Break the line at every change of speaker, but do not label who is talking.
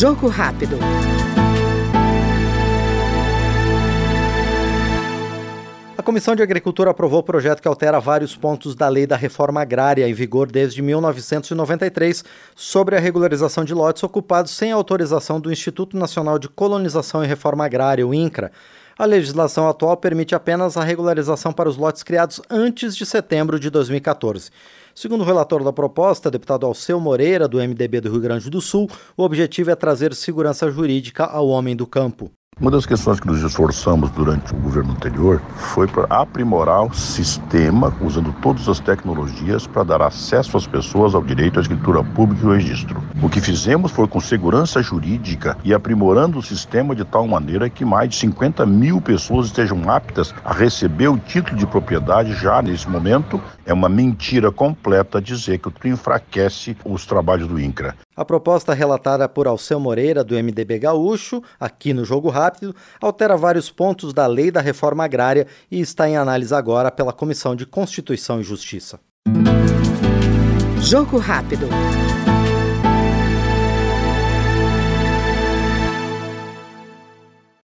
Jogo rápido.
A Comissão de Agricultura aprovou o projeto que altera vários pontos da lei da reforma agrária em vigor desde 1993 sobre a regularização de lotes ocupados sem autorização do Instituto Nacional de Colonização e Reforma Agrária, o INCRA. A legislação atual permite apenas a regularização para os lotes criados antes de setembro de 2014. Segundo o relator da proposta, deputado Alceu Moreira, do MDB do Rio Grande do Sul, o objetivo é trazer segurança jurídica ao homem do campo.
Uma das questões que nos esforçamos durante o governo anterior foi para aprimorar o sistema, usando todas as tecnologias para dar acesso às pessoas ao direito à escritura pública e ao registro. O que fizemos foi com segurança jurídica e aprimorando o sistema de tal maneira que mais de 50 mil pessoas estejam aptas a receber o título de propriedade já nesse momento. É uma mentira completa dizer que o enfraquece os trabalhos do INCRA.
A proposta relatada por Alceu Moreira, do MDB Gaúcho, aqui no Jogo Rápido, altera vários pontos da lei da reforma agrária e está em análise agora pela Comissão de Constituição e Justiça.
Jogo Rápido.